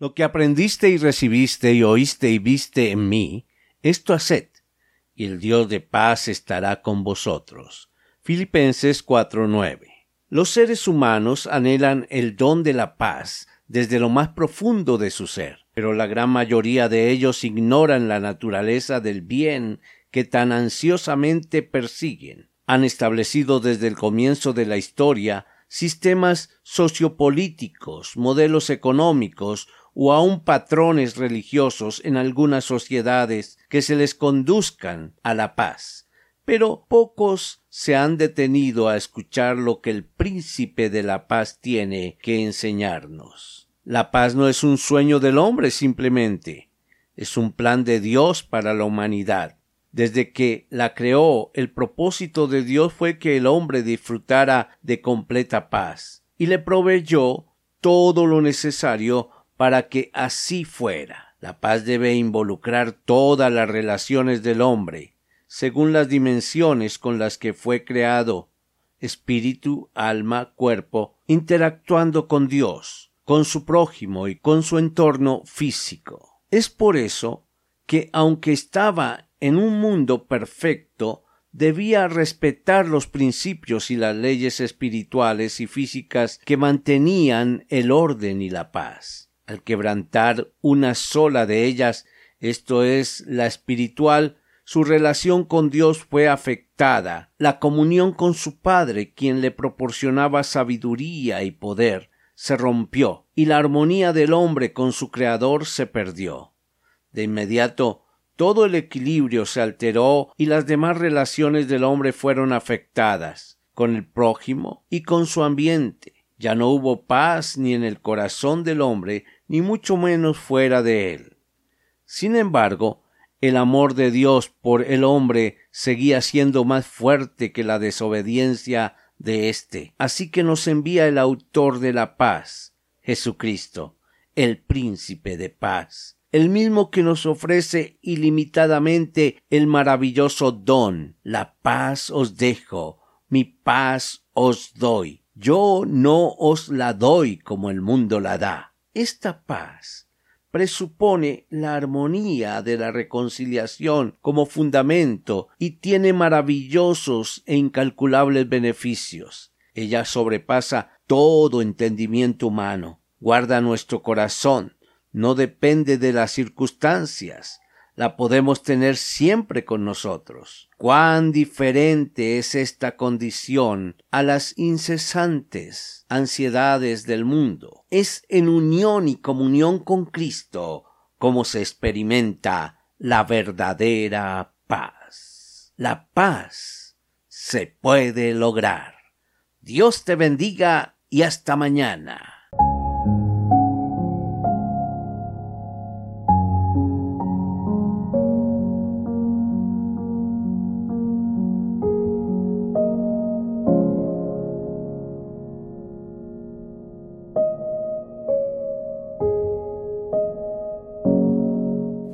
Lo que aprendiste y recibiste y oíste y viste en mí, esto haced, y el Dios de paz estará con vosotros. Filipenses 4:9. Los seres humanos anhelan el don de la paz desde lo más profundo de su ser, pero la gran mayoría de ellos ignoran la naturaleza del bien que tan ansiosamente persiguen. Han establecido desde el comienzo de la historia sistemas sociopolíticos, modelos económicos o aun patrones religiosos en algunas sociedades que se les conduzcan a la paz. Pero pocos se han detenido a escuchar lo que el príncipe de la paz tiene que enseñarnos. La paz no es un sueño del hombre simplemente, es un plan de Dios para la humanidad. Desde que la creó, el propósito de Dios fue que el hombre disfrutara de completa paz, y le proveyó todo lo necesario para que así fuera. La paz debe involucrar todas las relaciones del hombre, según las dimensiones con las que fue creado espíritu, alma, cuerpo, interactuando con Dios, con su prójimo y con su entorno físico. Es por eso que, aunque estaba en un mundo perfecto, debía respetar los principios y las leyes espirituales y físicas que mantenían el orden y la paz al quebrantar una sola de ellas, esto es la espiritual, su relación con Dios fue afectada, la comunión con su Padre, quien le proporcionaba sabiduría y poder, se rompió, y la armonía del hombre con su Creador se perdió. De inmediato todo el equilibrio se alteró y las demás relaciones del hombre fueron afectadas, con el prójimo y con su ambiente. Ya no hubo paz ni en el corazón del hombre ni mucho menos fuera de él. Sin embargo, el amor de Dios por el hombre seguía siendo más fuerte que la desobediencia de éste. Así que nos envía el autor de la paz, Jesucristo, el príncipe de paz, el mismo que nos ofrece ilimitadamente el maravilloso don. La paz os dejo, mi paz os doy. Yo no os la doy como el mundo la da. Esta paz presupone la armonía de la reconciliación como fundamento y tiene maravillosos e incalculables beneficios. Ella sobrepasa todo entendimiento humano, guarda nuestro corazón, no depende de las circunstancias, la podemos tener siempre con nosotros. Cuán diferente es esta condición a las incesantes ansiedades del mundo. Es en unión y comunión con Cristo como se experimenta la verdadera paz. La paz se puede lograr. Dios te bendiga y hasta mañana.